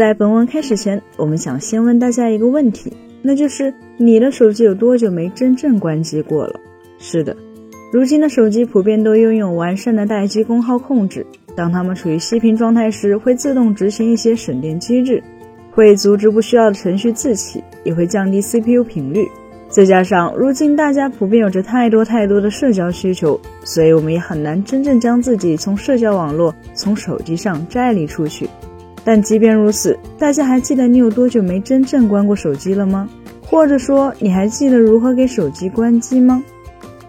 在本文开始前，我们想先问大家一个问题，那就是你的手机有多久没真正关机过了？是的，如今的手机普遍都拥有完善的待机功耗控制，当它们处于熄屏状态时，会自动执行一些省电机制，会阻止不需要的程序自启，也会降低 CPU 频率。再加上如今大家普遍有着太多太多的社交需求，所以我们也很难真正将自己从社交网络、从手机上摘离出去。但即便如此，大家还记得你有多久没真正关过手机了吗？或者说，你还记得如何给手机关机吗？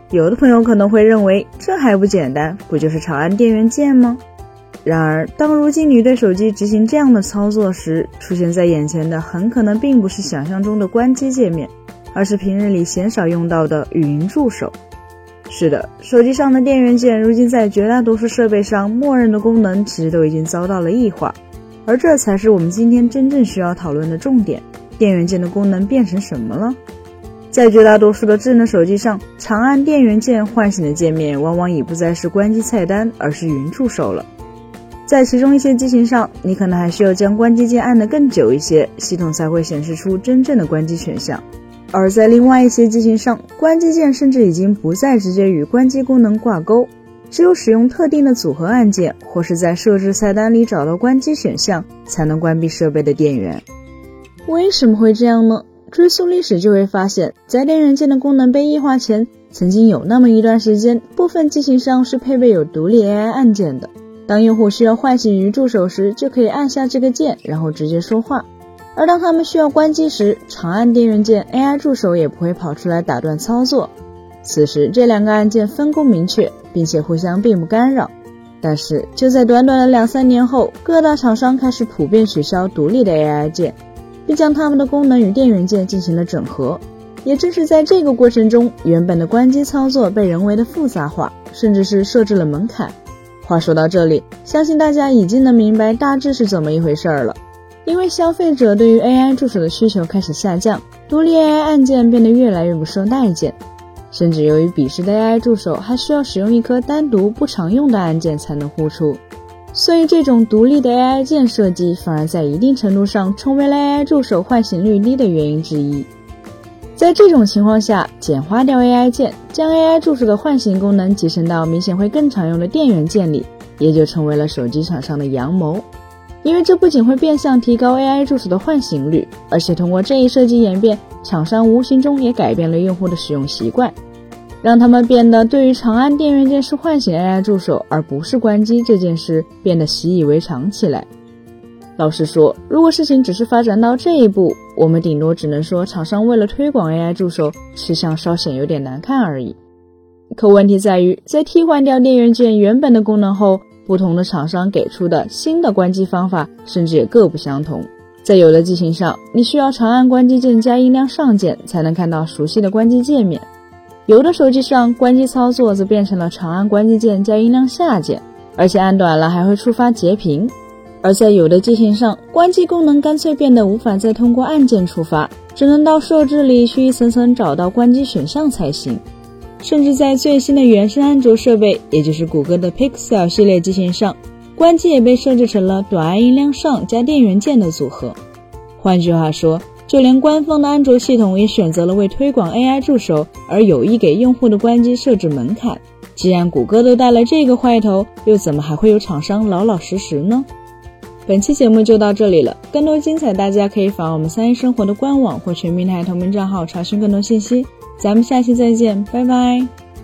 有的朋友可能会认为，这还不简单，不就是长按电源键吗？然而，当如今你对手机执行这样的操作时，出现在眼前的很可能并不是想象中的关机界面。而是平日里鲜少用到的语音助手。是的，手机上的电源键如今在绝大多数设备上，默认的功能其实都已经遭到了异化，而这才是我们今天真正需要讨论的重点：电源键的功能变成什么了？在绝大多数的智能手机上，长按电源键唤醒的界面往往已不再是关机菜单，而是云助手了。在其中一些机型上，你可能还需要将关机键按得更久一些，系统才会显示出真正的关机选项。而在另外一些机型上，关机键甚至已经不再直接与关机功能挂钩，只有使用特定的组合按键，或是在设置菜单里找到关机选项，才能关闭设备的电源。为什么会这样呢？追溯历史就会发现，在电源键的功能被异化前，曾经有那么一段时间，部分机型上是配备有独立 AI 按键的。当用户需要唤醒语助手时，就可以按下这个键，然后直接说话。而当他们需要关机时，长按电源键，AI 助手也不会跑出来打断操作。此时，这两个按键分工明确，并且互相并不干扰。但是，就在短短的两三年后，各大厂商开始普遍取消独立的 AI 键，并将它们的功能与电源键进行了整合。也正是在这个过程中，原本的关机操作被人为的复杂化，甚至是设置了门槛。话说到这里，相信大家已经能明白大致是怎么一回事儿了。因为消费者对于 AI 助手的需求开始下降，独立 AI 按键变得越来越不受待见，甚至由于彼时的 AI 助手还需要使用一颗单独不常用的按键才能呼出，所以这种独立的 AI 键设计反而在一定程度上成为了 AI 助手唤醒率低的原因之一。在这种情况下，简化掉 AI 键，将 AI 助手的唤醒功能集成到明显会更常用的电源键里，也就成为了手机厂商的阳谋。因为这不仅会变相提高 AI 助手的唤醒率，而且通过这一设计演变，厂商无形中也改变了用户的使用习惯，让他们变得对于长按电源键是唤醒 AI 助手而不是关机这件事变得习以为常起来。老实说，如果事情只是发展到这一步，我们顶多只能说厂商为了推广 AI 助手，吃相稍显有点难看而已。可问题在于，在替换掉电源键原本的功能后。不同的厂商给出的新的关机方法，甚至也各不相同。在有的机型上，你需要长按关机键加音量上键才能看到熟悉的关机界面；有的手机上，关机操作则变成了长按关机键加音量下键，而且按短了还会触发截屏；而在有的机型上，关机功能干脆变得无法再通过按键触发，只能到设置里去一层层找到关机选项才行。甚至在最新的原生安卓设备，也就是谷歌的 Pixel 系列机型上，关机也被设置成了短按音量上加电源键的组合。换句话说，就连官方的安卓系统也选择了为推广 AI 助手而有意给用户的关机设置门槛。既然谷歌都带了这个坏头，又怎么还会有厂商老老实实呢？本期节目就到这里了，更多精彩大家可以访我们三一生活的官网或全平台同名账号查询更多信息。咱们下期再见，拜拜。